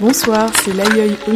Bonsoir, c'est l'aïeul au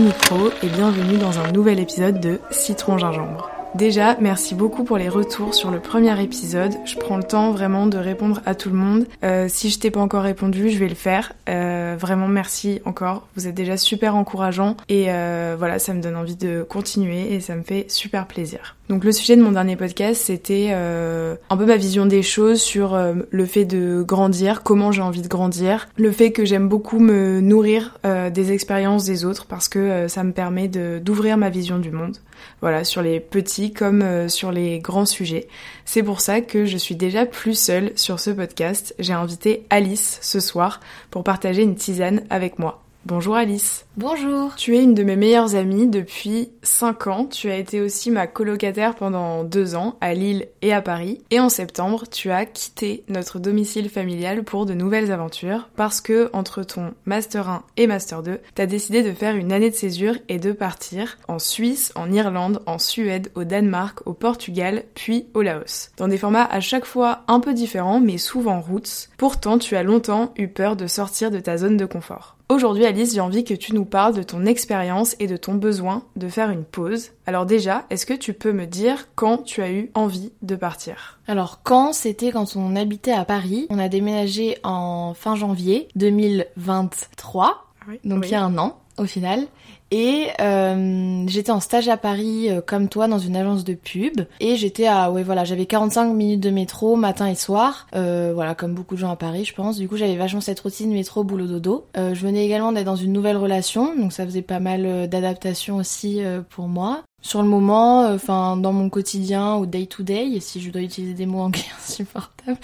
et bienvenue dans un nouvel épisode de Citron Gingembre. Déjà, merci beaucoup pour les retours sur le premier épisode. Je prends le temps vraiment de répondre à tout le monde. Euh, si je t'ai pas encore répondu, je vais le faire. Euh, vraiment merci encore. Vous êtes déjà super encourageants et euh, voilà, ça me donne envie de continuer et ça me fait super plaisir. Donc le sujet de mon dernier podcast, c'était un peu ma vision des choses sur le fait de grandir, comment j'ai envie de grandir, le fait que j'aime beaucoup me nourrir des expériences des autres parce que ça me permet d'ouvrir ma vision du monde. Voilà, sur les petits comme sur les grands sujets. C'est pour ça que je suis déjà plus seule sur ce podcast. J'ai invité Alice ce soir pour partager une tisane avec moi. Bonjour Alice. Bonjour. Tu es une de mes meilleures amies depuis 5 ans. Tu as été aussi ma colocataire pendant 2 ans à Lille et à Paris. Et en septembre, tu as quitté notre domicile familial pour de nouvelles aventures parce que entre ton Master 1 et Master 2, tu as décidé de faire une année de césure et de partir en Suisse, en Irlande, en Suède, au Danemark, au Portugal, puis au Laos. Dans des formats à chaque fois un peu différents mais souvent roots. Pourtant, tu as longtemps eu peur de sortir de ta zone de confort. Aujourd'hui, Alice, j'ai envie que tu nous parles de ton expérience et de ton besoin de faire une pause. Alors déjà, est-ce que tu peux me dire quand tu as eu envie de partir? Alors quand c'était quand on habitait à Paris, on a déménagé en fin janvier 2023, ah donc il y a un an au final. Et euh, j'étais en stage à Paris euh, comme toi dans une agence de pub. Et j'étais à ouais voilà j'avais 45 minutes de métro matin et soir. Euh, voilà comme beaucoup de gens à Paris je pense. Du coup j'avais vachement cette routine métro boulot dodo. Euh, je venais également d'être dans une nouvelle relation. Donc ça faisait pas mal euh, d'adaptation aussi pour moi sur le moment, euh, enfin dans mon quotidien ou day to day, si je dois utiliser des mots anglais insupportables,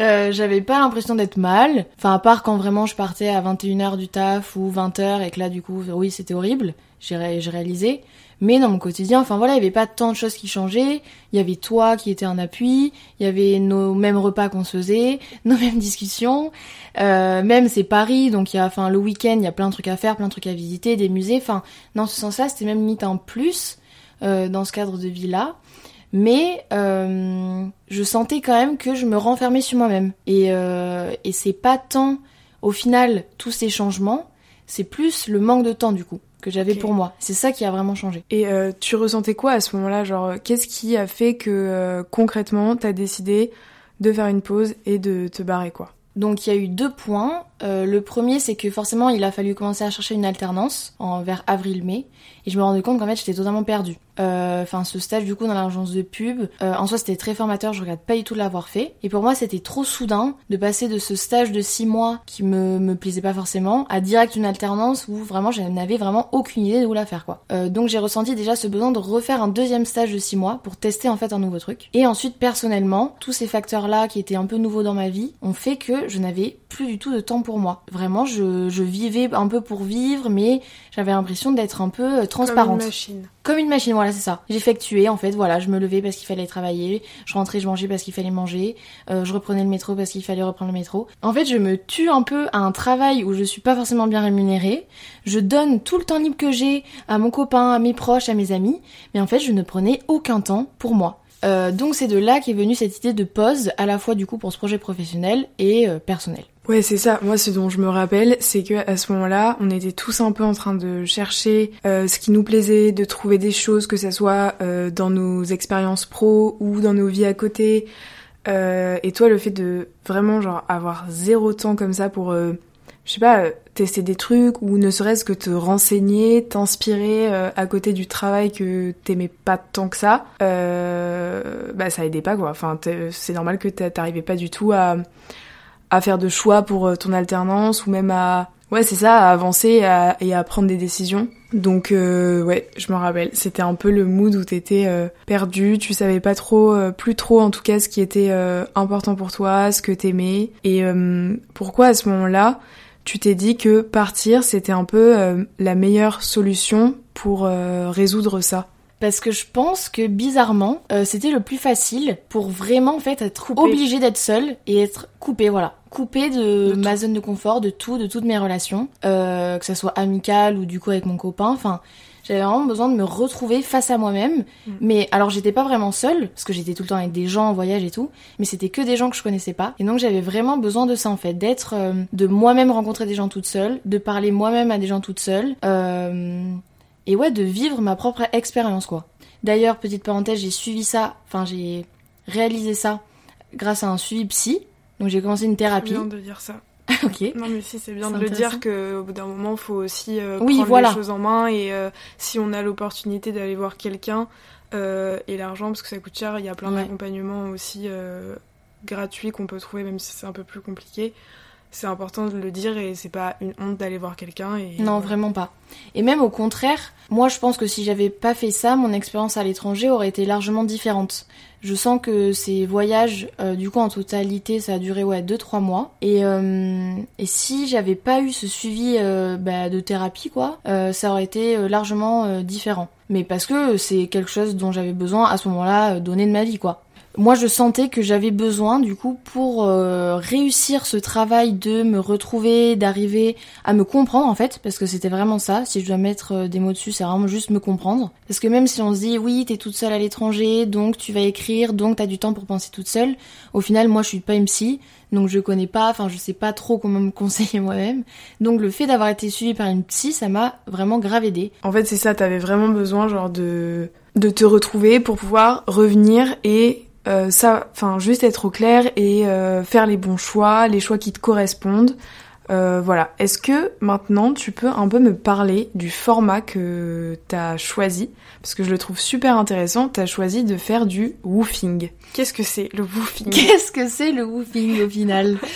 euh, j'avais pas l'impression d'être mal. Enfin à part quand vraiment je partais à 21h du taf ou 20h et que là du coup oui c'était horrible, j'ai réalisé. Mais dans mon quotidien, enfin voilà, il y avait pas tant de choses qui changeaient. Il y avait toi qui était un appui, il y avait nos mêmes repas qu'on se faisait, nos mêmes discussions. Euh, même c'est Paris, donc il y a, enfin le week-end, il y a plein de trucs à faire, plein de trucs à visiter, des musées. Enfin dans ce sens-là, c'était même limite un plus. Euh, dans ce cadre de vie-là. Mais euh, je sentais quand même que je me renfermais sur moi-même. Et, euh, et c'est pas tant, au final, tous ces changements, c'est plus le manque de temps du coup que j'avais pour moi. C'est ça qui a vraiment changé. Et tu ressentais quoi à ce moment-là Genre, qu'est-ce qui a fait que concrètement, t'as décidé de faire une pause et de te barrer quoi? Donc il y a eu deux points. Le premier, c'est que forcément, il a fallu commencer à chercher une alternance en vers avril-mai, et je me rendais compte qu'en fait, j'étais totalement perdue. Euh, enfin ce stage du coup dans l'agence de pub euh, en soi c'était très formateur je regrette pas du tout de l'avoir fait. Et pour moi c'était trop soudain de passer de ce stage de six mois qui me, me plaisait pas forcément à direct une alternance où vraiment je n'avais vraiment aucune idée de où la faire quoi. Euh, donc j'ai ressenti déjà ce besoin de refaire un deuxième stage de six mois pour tester en fait un nouveau truc. Et ensuite personnellement tous ces facteurs là qui étaient un peu nouveaux dans ma vie ont fait que je n'avais plus du tout de temps pour moi vraiment je, je vivais un peu pour vivre mais j'avais l'impression d'être un peu transparente comme une machine comme une machine voilà, c'est ça. J'effectuais, en fait, voilà, je me levais parce qu'il fallait travailler, je rentrais, je mangeais parce qu'il fallait manger, euh, je reprenais le métro parce qu'il fallait reprendre le métro. En fait, je me tue un peu à un travail où je suis pas forcément bien rémunérée. Je donne tout le temps libre que j'ai à mon copain, à mes proches, à mes amis, mais en fait, je ne prenais aucun temps pour moi. Euh, donc c'est de là qu'est venue cette idée de pause, à la fois du coup pour ce projet professionnel et euh, personnel. Ouais, c'est ça. Moi, ce dont je me rappelle, c'est que à ce moment-là, on était tous un peu en train de chercher euh, ce qui nous plaisait, de trouver des choses, que ça soit euh, dans nos expériences pro ou dans nos vies à côté. Euh, et toi, le fait de vraiment genre avoir zéro temps comme ça pour, je sais pas, tester des trucs ou ne serait-ce que te renseigner, t'inspirer à côté du travail que t'aimais pas tant que ça, bah ça aidait pas quoi. Enfin, c'est normal que t'arrivais pas du tout à à faire de choix pour euh, ton alternance ou même à ouais c'est ça à avancer et à, prendre des décisions. Donc euh, ouais je me rappelle. C'était un peu le mood où t'étais euh, perdu. Tu savais pas trop plus trop en tout cas ce qui était important pour toi ce que t'aimais. Et pourquoi à ce moment-là tu t'es dit que partir c'était un peu la meilleure solution pour résoudre ça? Parce que je pense que bizarrement, c'était le plus facile pour vraiment en fait être obligé d'être seul et être coupé, voilà coupée de, ma zone de confort, de tout, de toutes mes relations, euh, que ça soit amicale ou du coup avec mon copain. Enfin, j'avais vraiment besoin de me retrouver face à moi-même. Mm. Mais alors j'étais pas vraiment seule, parce que j'étais tout le temps avec des gens en voyage et tout, mais c'était que des gens que je connaissais pas. Et donc j'avais vraiment besoin de ça en fait, d'être, euh, de moi-même rencontrer des gens toute seule, de parler moi-même à des gens toute seule. Euh, et ouais, de vivre ma propre expérience quoi. D'ailleurs, petite parenthèse, j'ai suivi ça, enfin j'ai réalisé ça grâce à un suivi psy. Donc j'ai commencé une thérapie. Bien de dire ça. ok. Non, mais si, c'est bien de le dire qu'au bout d'un moment, il faut aussi euh, prendre les choses en main. Et euh, si on a l'opportunité d'aller voir quelqu'un, euh, et l'argent, parce que ça coûte cher, il y a plein d'accompagnements aussi gratuits qu'on peut trouver, même si c'est un peu plus compliqué c'est important de le dire et c'est pas une honte d'aller voir quelqu'un. Et... Non, vraiment pas. Et même au contraire, moi je pense que si j'avais pas fait ça, mon expérience à l'étranger aurait été largement différente. Je sens que ces voyages, euh, du coup en totalité, ça a duré ouais 2-3 mois. Et, euh, et si j'avais pas eu ce suivi euh, bah, de thérapie, quoi, ça aurait été largement différent. Mais parce que c'est quelque chose dont j'avais besoin à ce moment-là, donner de ma vie, quoi moi je sentais que j'avais besoin du coup pour euh, réussir ce travail de me retrouver, d'arriver à me comprendre en fait, parce que c'était vraiment ça, si je dois mettre euh, des mots dessus, c'est vraiment juste me comprendre. Parce que même si on se dit oui, t'es toute seule à l'étranger, donc tu vas écrire, donc t'as du temps pour penser toute seule, au final moi je suis pas MC, donc je connais pas, enfin je sais pas trop comment me conseiller moi-même. Donc le fait d'avoir été suivie par une psy, ça m'a vraiment grave aidé. En fait c'est ça, t'avais vraiment besoin genre de de te retrouver pour pouvoir revenir et euh, ça, enfin, juste être au clair et euh, faire les bons choix, les choix qui te correspondent. Euh, voilà. Est-ce que maintenant tu peux un peu me parler du format que t'as choisi? Parce que je le trouve super intéressant. T'as choisi de faire du woofing. Qu'est-ce que c'est le woofing? Qu'est-ce que c'est le woofing au final?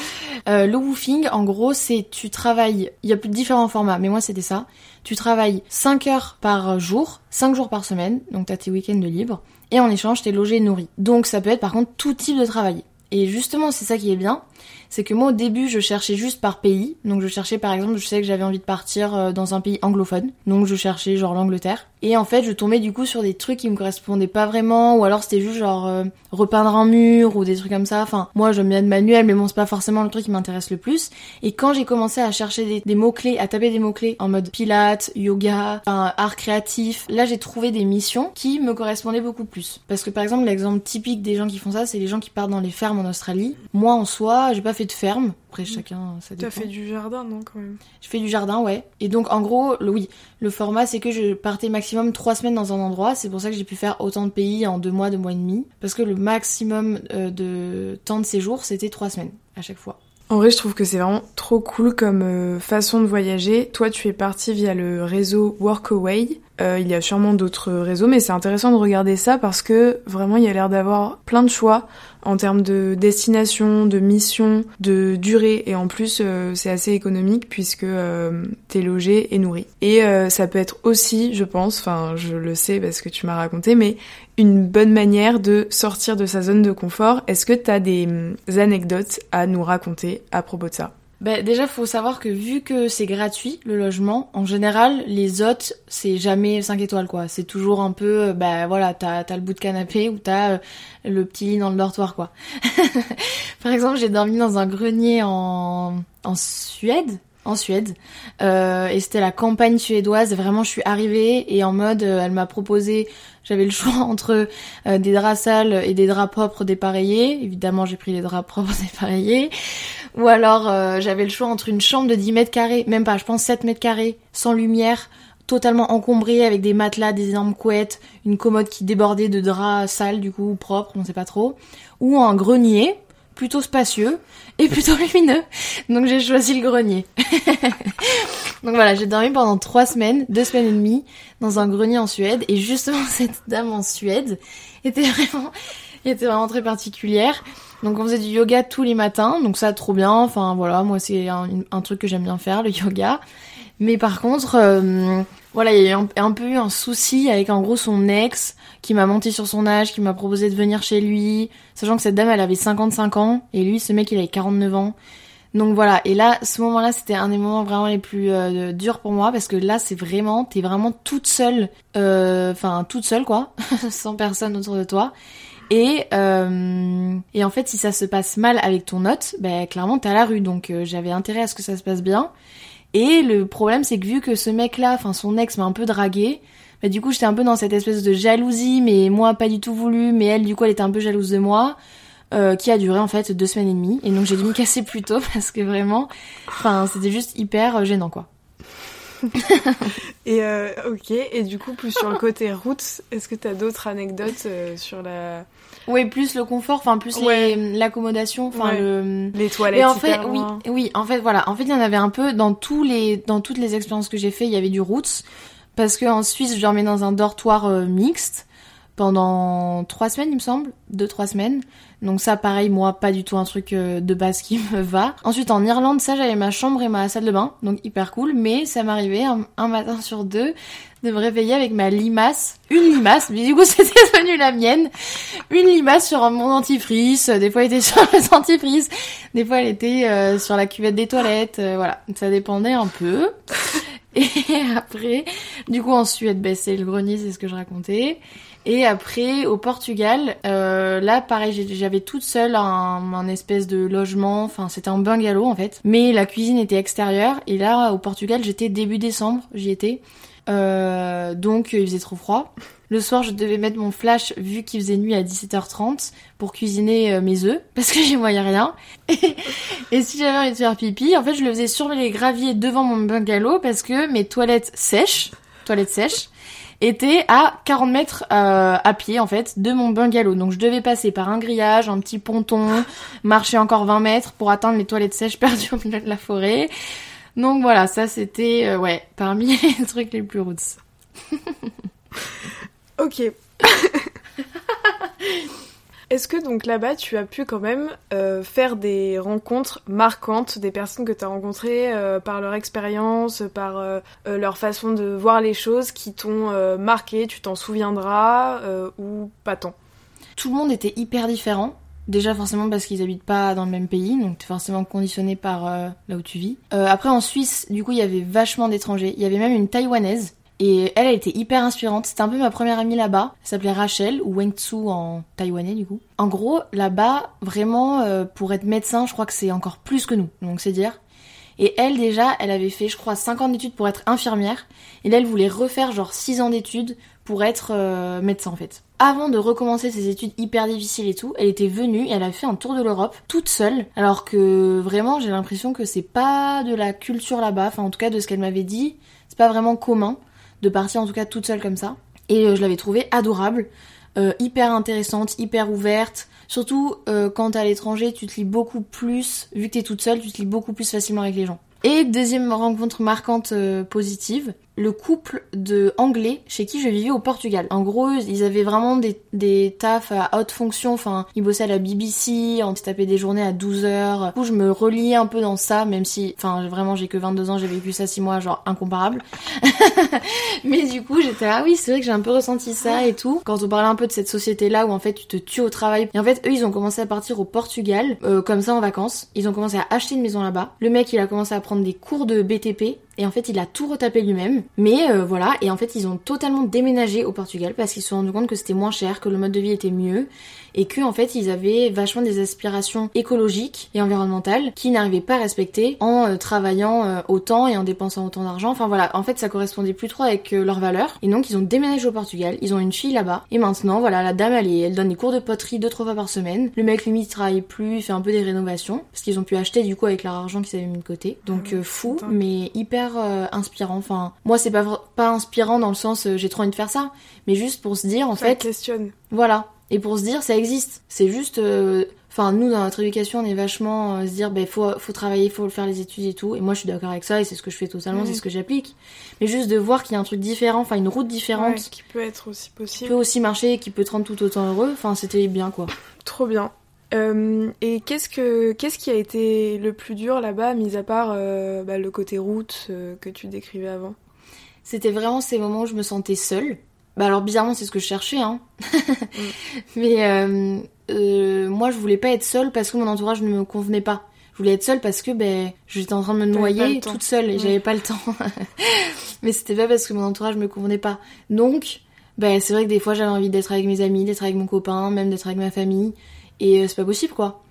Le woofing, en gros, c'est tu travailles. Il y a plus de différents formats, mais moi c'était ça. Tu travailles 5 heures par jour, 5 jours par semaine, donc t'as tes week-ends de libre et en échange t'es logé et nourri. Donc ça peut être par contre tout type de travail. Et justement c'est ça qui est bien, c'est que moi au début je cherchais juste par pays. Donc je cherchais par exemple, je sais que j'avais envie de partir euh, dans un pays anglophone. Donc je cherchais genre l'Angleterre. Et en fait je tombais du coup sur des trucs qui me correspondaient pas vraiment. Ou alors c'était juste genre euh, repeindre un mur ou des trucs comme ça. Enfin moi j'aime bien de manuel mais bon c'est pas forcément le truc qui m'intéresse le plus. Et quand j'ai commencé à chercher des, mots-clés, à taper des mots-clés en mode pilates, yoga, art créatif, là j'ai trouvé des missions qui me correspondaient beaucoup plus. Parce que par exemple l'exemple typique des gens qui font ça c'est les gens qui partent dans les fermes en Australie. Moi en soi j'ai pas fait de ferme. Après, mm. chacun, ça dépend. T'as fait du jardin, non, quand même? Je fais du jardin, ouais. Et donc, en gros, le, oui, le format, c'est que je partais maximum trois semaines dans un endroit. C'est pour ça que j'ai pu faire autant de pays en deux mois, deux mois et demi. Parce que le maximum euh, de temps de séjour, c'était trois semaines à chaque fois. En vrai, je trouve que c'est vraiment trop cool comme euh, façon de voyager. Toi, tu es parti via le réseau Workaway. Euh, il y a sûrement d'autres réseaux, mais c'est intéressant de regarder ça parce que vraiment, il y a l'air d'avoir plein de choix en termes de destination, de mission, de durée, et en plus euh, c'est assez économique puisque euh, t'es logé et nourri. Et euh, ça peut être aussi, je pense, enfin je le sais parce que tu m'as raconté, mais une bonne manière de sortir de sa zone de confort. Est-ce que t'as des hum, anecdotes à nous raconter à propos de ça? Bah, déjà, faut savoir que vu que c'est gratuit, le logement, en général, les hôtes, c'est jamais 5 étoiles, quoi. C'est toujours un peu, bah voilà, t'as as le bout de canapé ou t'as euh, le petit lit dans le dortoir, quoi. Par exemple, j'ai dormi dans un grenier en, en Suède, en Suède. Euh, et c'était la campagne suédoise. Vraiment, je suis arrivée et en mode, euh, elle m'a proposé, j'avais le choix entre euh, des draps sales et des draps propres dépareillés. Évidemment, j'ai pris les draps propres dépareillés. Ou alors, euh, j'avais le choix entre une chambre de 10 mètres carrés, même pas, je pense 7 mètres carrés, sans lumière, totalement encombrée avec des matelas, des énormes couettes, une commode qui débordait de draps sales, du coup, propres, on sait pas trop. Ou un grenier, plutôt spacieux et plutôt lumineux. Donc j'ai choisi le grenier. Donc voilà, j'ai dormi pendant trois semaines, deux semaines et demie, dans un grenier en Suède. Et justement, cette dame en Suède était vraiment, était vraiment très particulière. Donc on faisait du yoga tous les matins, donc ça trop bien. Enfin voilà, moi c'est un, truc que j'aime bien faire, le yoga. Mais par contre, euh, voilà, il y a eu un, peu eu un souci avec en gros son ex qui m'a menti sur son âge, qui m'a proposé de venir chez lui, sachant que cette dame elle avait 55 ans et lui ce mec il avait 49 ans. Donc voilà, et là, ce moment-là, c'était un des moments vraiment les plus euh, durs pour moi parce que là, c'est vraiment, t'es vraiment toute seule, euh, enfin toute seule quoi, sans personne autour de toi. Et, euh, et en fait, si ça se passe mal avec ton hôte, ben clairement t'es à la rue. Donc euh, j'avais intérêt à ce que ça se passe bien. Et le problème, c'est que vu que ce mec-là, enfin son ex m'a un peu dragué, bah, du coup j'étais un peu dans cette espèce de jalousie, mais moi pas du tout voulu, mais elle du coup elle était un peu jalouse de moi. Euh, qui a duré en fait deux semaines et demie et donc j'ai dû me casser plus tôt parce que vraiment enfin c'était juste hyper gênant quoi et euh, ok, et du coup, plus sur le côté route, est-ce que tu as d'autres anecdotes euh, sur la. Oui, plus le confort, enfin plus l'accommodation, enfin le... les toilettes. Et en fait, oui, oui, en fait, voilà, en fait, il y en avait un peu dans tous les, dans toutes les expériences que j'ai fait, il y avait du route, parce qu'en Suisse, je dormais dans un dortoir euh, mixte pendant trois semaines, il me semble, deux trois semaines. Donc ça, pareil, moi, pas du tout un truc euh, de base qui me va. Ensuite, en Irlande, ça, j'avais ma chambre et ma salle de bain, donc hyper cool. Mais ça m'arrivait un, matin sur deux de me réveiller avec ma limace, une limace, mais du coup c'était devenu la mienne, une limace sur mon dentifrice, des fois elle était sur le dentifrice, des fois elle était euh, sur la cuvette des toilettes, euh, voilà, ça dépendait un peu. Et après, du coup en Suède, ben, c'est le grenier, c'est ce que je racontais. Et après, au Portugal, euh, là, pareil, j'avais toute seule un, espèce de logement. Enfin, c'était un bungalow en fait. Mais la cuisine était extérieure. Et là, au Portugal, j'étais début décembre, j'y étais. Euh, donc, il faisait trop froid. Le soir, je devais mettre mon flash vu qu'il faisait nuit à 17h30 pour cuisiner euh, mes œufs parce que j'y voyais rien. Et, si j'avais envie de faire pipi, en fait, je le faisais sur les graviers devant mon bungalow parce que mes toilettes sèches, toilettes sèches, était à 40 mètres euh, à pied en fait de mon bungalow. Donc je devais passer par un grillage, un petit ponton, marcher encore 20 mètres pour atteindre les toilettes sèches perdues au milieu de la forêt. Donc voilà, ça c'était euh, ouais parmi les trucs les plus roots. ok. Est-ce que donc là-bas, tu as pu quand même euh, faire des rencontres marquantes des personnes que tu as rencontrées euh, par leur expérience, par euh, leur façon de voir les choses qui t'ont marqué, tu t'en souviendras ou pas tant? Tout le monde était hyper différent. Déjà forcément parce qu'ils habitent pas dans le même pays, donc t'es forcément conditionné par là où tu vis. après en Suisse, du coup, il y avait vachement d'étrangers. Il y avait même une taïwanaise et elle, elle était hyper inspirante. C'était un peu ma première amie là-bas. Elle s'appelait Rachel, ou Wengtsu en taïwanais du coup. En gros, là-bas, vraiment, euh, pour être médecin, je crois que c'est encore plus que nous. Donc c'est dire. Et elle, déjà, elle avait fait, je crois, 5 ans d'études pour être infirmière. Et là, elle voulait refaire genre 6 ans d'études pour être euh, médecin en fait. Avant de recommencer ses études hyper difficiles et tout, elle était venue et elle a fait un tour de l'Europe toute seule. Alors que vraiment, j'ai l'impression que c'est pas de la culture là-bas. Enfin, en tout cas, de ce qu'elle m'avait dit, c'est pas vraiment commun de partir en tout cas toute seule comme ça. Et euh, je l'avais trouvée adorable, euh, hyper intéressante, hyper ouverte. Surtout euh, quand t'es à l'étranger, tu te lis beaucoup plus, vu que t'es toute seule, tu te lis beaucoup plus facilement avec les gens. Et deuxième rencontre marquante positive, le couple de anglais chez qui je vivais au Portugal. En gros, ils avaient vraiment des, des tafs à haute fonction, enfin, ils bossaient à la BBC, on se tapait des journées à 12 heures. Du coup, je me reliais un peu dans ça, même si, enfin, vraiment, j'ai que 22 ans, j'ai vécu ça 6 mois, genre, incomparable. Mais du coup, j'étais, ah oui, c'est vrai que j'ai un peu ressenti ça et tout. Quand on parlait un peu de cette société-là où, en fait, tu te tues au travail. Et en fait, eux, ils ont commencé à partir au Portugal, euh, comme ça, en vacances. Ils ont commencé à acheter une maison là-bas. Le mec, il a commencé à prendre des cours de BTP et en fait, il a tout retapé lui-même. Mais euh, voilà, et en fait, ils ont totalement déménagé au Portugal parce qu'ils se sont rendus compte que c'était moins cher, que le mode de vie était mieux et que en fait ils avaient vachement des aspirations écologiques et environnementales qui n'arrivaient pas à respecter en euh, travaillant euh, autant et en dépensant autant d'argent. Enfin voilà, en fait ça correspondait plus trop avec euh, leurs valeurs et donc ils ont déménagé au Portugal, ils ont une fille là-bas et maintenant voilà la dame elle, elle donne des cours de poterie deux trois fois par semaine. Le mec limite travaille plus, il fait un peu des rénovations parce qu'ils ont pu acheter du coup avec leur argent qu'ils avaient mis de côté. Donc ah fou mais hyper inspirant. Enfin moi c'est pas pas inspirant dans le sens j'ai trop envie de faire ça, mais juste pour se dire en ça fait questionne. Voilà, et pour se dire ça existe. C'est juste euh, enfin nous dans notre éducation on est vachement euh, se dire ben faut faut travailler, faut faire les études et tout et moi je suis d'accord avec ça et c'est ce que je fais totalement, c'est ce que j'applique. Mais juste de voir qu'il y a un truc différent, enfin une route différente qui peut être aussi possible. Qui peut aussi marcher, qui peut te rendre tout autant heureux, enfin c'était bien quoi. Trop bien. Euh, et qu'est-ce que qu'est-ce qui a été le plus dur là-bas, mis à part bah, le côté route que tu décrivais avant? C'était vraiment ces moments où je me sentais seule. Bah alors bizarrement c'est ce que je cherchais hein. Mm. Mais euh, euh, moi je voulais pas être seule parce que mon entourage ne me convenait pas. Je voulais être seule parce que ben j'étais en train de me noyer toute seule et j'avais pas le temps. Mais c'était pas parce que mon entourage me convenait pas. Donc ben c'est vrai que des fois j'avais envie d'être avec mes amis, d'être avec mon copain, même d'être avec ma famille. Et euh, c'est pas possible quoi.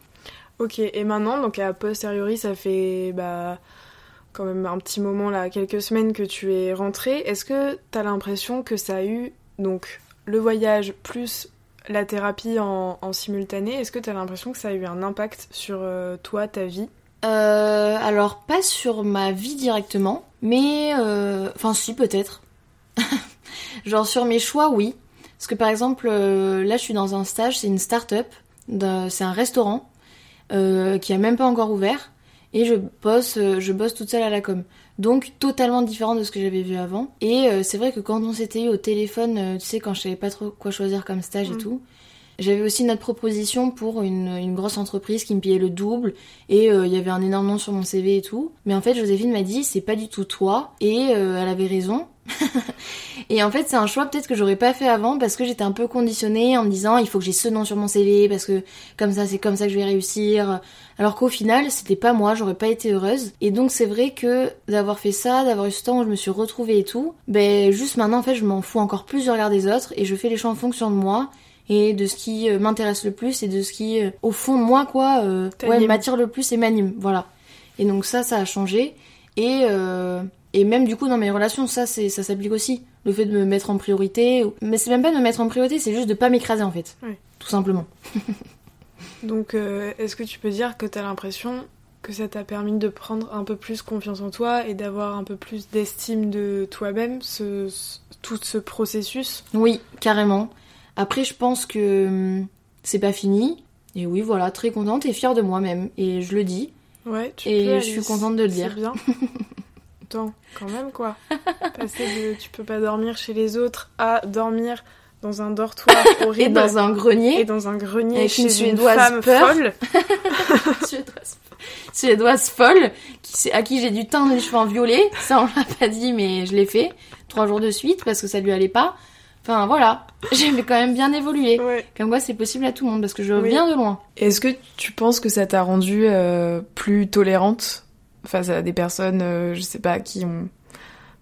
Ok, et maintenant, donc à posteriori, ça fait bah, quand même un petit moment là, quelques semaines que tu es rentrée. Est-ce que t'as l'impression que ça a eu donc le voyage plus la thérapie en, simultané, est-ce que tu as l'impression que ça a eu un impact sur euh, toi, ta vie? Euh, Alors, pas sur ma vie directement, mais... Euh, enfin, si, peut-être. Genre, sur mes choix, oui. Parce que, par exemple, là, je suis dans un stage, c'est une start-up, c'est un restaurant qui a même pas encore ouvert, et je bosse, je bosse toute seule à la com. Donc totalement différent de ce que j'avais vu avant. Et euh, c'est vrai que quand on s'était eu au téléphone, euh, tu sais, quand je savais pas trop quoi choisir comme stage et mm. tout, j'avais aussi notre proposition pour une, grosse entreprise qui me payait le double et euh, il y avait un énorme nom sur mon CV et tout. Mais en fait, Joséphine m'a dit c'est pas du tout toi et elle avait raison. et en fait, c'est un choix peut-être que j'aurais pas fait avant parce que j'étais un peu conditionnée en me disant il faut que j'ai ce nom sur mon CV parce que comme ça, c'est comme ça que je vais réussir. Alors qu'au final, c'était pas moi, j'aurais pas été heureuse. Et donc, c'est vrai que d'avoir fait ça, d'avoir eu ce temps où je me suis retrouvée et tout, ben juste maintenant, en fait, je m'en fous encore plus du regard des autres et je fais les choix en fonction de moi et de ce qui euh, m'intéresse le plus et de ce qui, euh, au fond moi, quoi, euh, ouais, m'attire le plus et m'anime. Voilà. Et donc, ça, ça a changé. Et. Euh, et même du coup dans mes relations, ça c'est ça s'applique aussi. Le fait de me mettre en priorité, mais c'est même pas de me mettre en priorité, c'est juste de pas m'écraser en fait. Tout simplement. Donc euh, est-ce que tu peux dire que tu as l'impression que ça t'a permis de prendre un peu plus confiance en toi et d'avoir un peu plus d'estime de toi-même, ce, tout ce processus? Oui, carrément. Après, je pense que hum, c'est pas fini. Et oui, voilà, très contente et fière de moi-même. Et je le dis. Ouais, tu Et je suis contente de le dire. bien. quand même quoi. Passer de tu peux pas dormir chez les autres à dormir dans un dortoir horrible. et dans un grenier. Et dans un grenier chez une, Suédoise femme folle. Suédoise, folle, qui, à qui j'ai dû teindre les cheveux en violet. Ça, on l'a pas dit, mais je l'ai fait. Trois jours de suite parce que ça lui allait pas. Enfin voilà, j'ai quand même bien évolué. Comme quoi c'est possible à tout le monde parce que je viens de loin. Est-ce que tu penses que ça t'a rendu euh, plus tolérante face à des personnes, euh, je sais pas, qui ont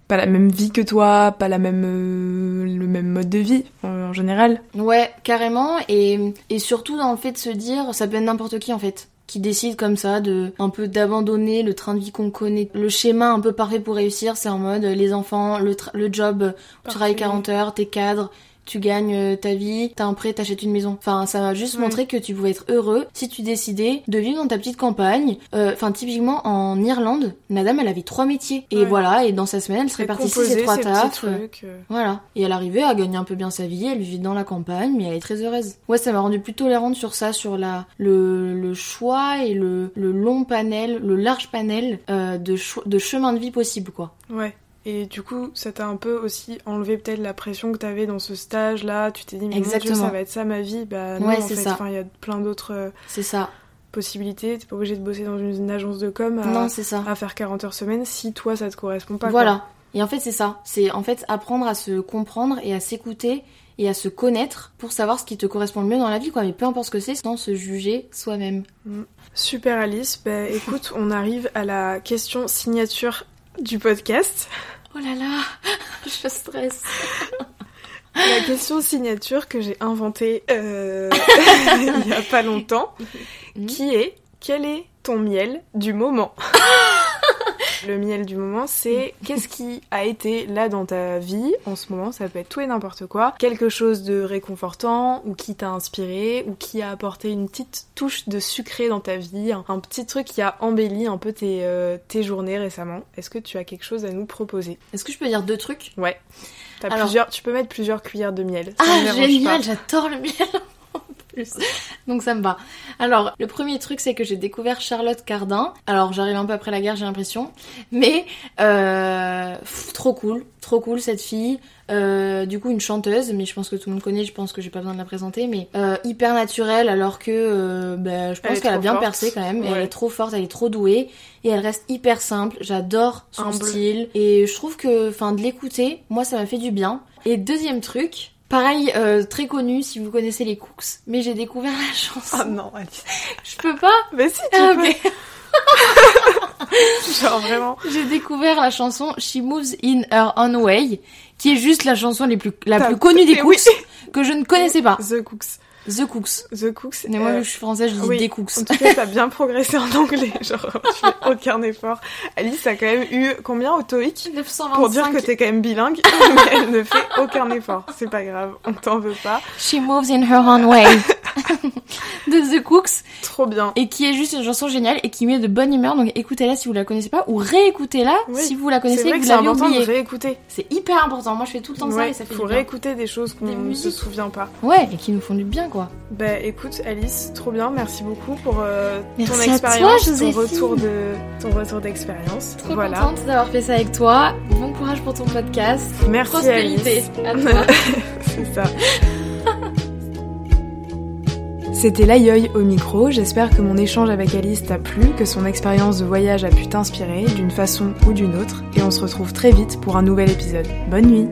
pas la même vie que toi, pas la même euh, le même mode de vie en général? Ouais, carrément et, et surtout dans le fait de se dire ça peut être n'importe qui en fait qui décide comme ça de un peu d'abandonner le train de vie qu'on connaît. Le schéma un peu parfait pour réussir, c'est en mode les enfants, le, le job, tu travailles 40 heures, t'es cadre, tu gagnes euh, ta vie, t'as un prêt, t'achètes une maison. Enfin, ça m'a juste montré que tu pouvais être heureux si tu décidais de vivre dans ta petite campagne. Euh, enfin, typiquement en Irlande, madame, elle avait trois métiers. Et voilà, et dans sa semaine, elle se répartissait ses trois tafs. Euh. Voilà. Et elle arrivait à gagner un peu bien sa vie, elle vivait dans la campagne, mais elle est très heureuse. Ouais, ça m'a rendu plus tolérante sur ça, sur la le, le choix et le, le long panel, le large panel euh, de, de chemin de vie possible, quoi. Ouais. Et du coup, ça t'a un peu aussi enlevé peut-être la pression que t'avais dans ce stage-là. Tu t'es dit, mais Exactement. ça va être ça ma vie. Bah non, en fait, il y a plein d'autres euh, c'est ça. possibilités. T'es pas obligé de bosser dans une, agence de com à, non, ça. à faire 40 heures semaine si toi, ça te correspond pas. Voilà. Et en fait, c'est ça. C'est en fait apprendre à se comprendre et à s'écouter et à se connaître pour savoir ce qui te correspond le mieux dans la vie, quoi. Mais peu importe ce que c'est, sans se juger soi-même. Mm. Super Alice. Bah écoute, on arrive à la question signature du podcast. Oh là là, je stresse. La question signature que j'ai inventée euh, il n'y a pas longtemps, qui est quel est ton miel du moment? Le miel du moment, c'est qu'est-ce qui a été là dans ta vie en ce moment, ça peut être tout et n'importe quoi, quelque chose de réconfortant ou qui t'a inspiré ou qui a apporté une petite touche de sucré dans ta vie, un, petit truc qui a embelli un peu tes, euh, tes journées récemment. Est-ce que tu as quelque chose à nous proposer? Est-ce que je peux dire deux trucs? Ouais. plusieurs, tu peux mettre plusieurs cuillères de miel. ah génial, j'adore le miel Donc ça me va. Alors, le premier truc, c'est que j'ai découvert Charlotte Cardin. Alors, j'arrive un peu après la guerre, j'ai l'impression. Mais, euh, trop cool. Trop cool, cette fille. Euh, du coup, une chanteuse, mais je pense que tout le monde connaît, je pense que j'ai pas besoin de la présenter, mais euh, hyper naturelle, alors que bah, je pense qu'elle a bien percé quand même. Elle est trop forte, elle est trop douée, et elle reste hyper simple. J'adore son style, et je trouve que, enfin, de l'écouter, moi, ça m'a fait du bien. Et deuxième truc, Pareil, euh, très connu si vous connaissez les Cooks, mais j'ai découvert la chanson. Ah non, Alice. Je peux pas Mais si, tu ah, peux. Genre vraiment. J'ai découvert la chanson She Moves in Her Own Way, qui est juste la chanson les plus, la plus connue des Cooks, que je ne connaissais pas. The Cooks. The Cooks. The Cooks. Mais moi, je suis française, je dis des Cooks. En tout cas, t'as bien progressé en anglais. Genre, tu fais aucun effort. Alice a quand même eu combien au TOEIC 925. Pour dire que t'es quand même bilingue, mais elle ne fait aucun effort. C'est pas grave, on t'en veut pas. She moves in her own way. de The Cooks. Trop bien. Et qui est juste une chanson géniale et qui met de bonne humeur. Donc écoutez-la si vous la connaissez pas ou réécoutez-la si vous la connaissez et que vous l'avez oubliée. C'est réécouter. C'est hyper important. Moi, je fais tout le temps ça et ça fait faut réécouter des choses qu'on ne se souvient pas. Ouais, et qui nous font du bien, quoi. Bah écoute, Alice, trop bien. Merci beaucoup pour euh, ton expérience, ton retour de ton retour d'expérience. Trop voilà. contente d'avoir fait ça avec toi. Bon courage pour ton podcast. Merci Prospérité Alice. C'est ça. C'était l'aïeul au micro, j'espère que mon échange avec Alice t'a plu, que son expérience de voyage a pu t'inspirer d'une façon ou d'une autre, et on se retrouve très vite pour un nouvel épisode. Bonne nuit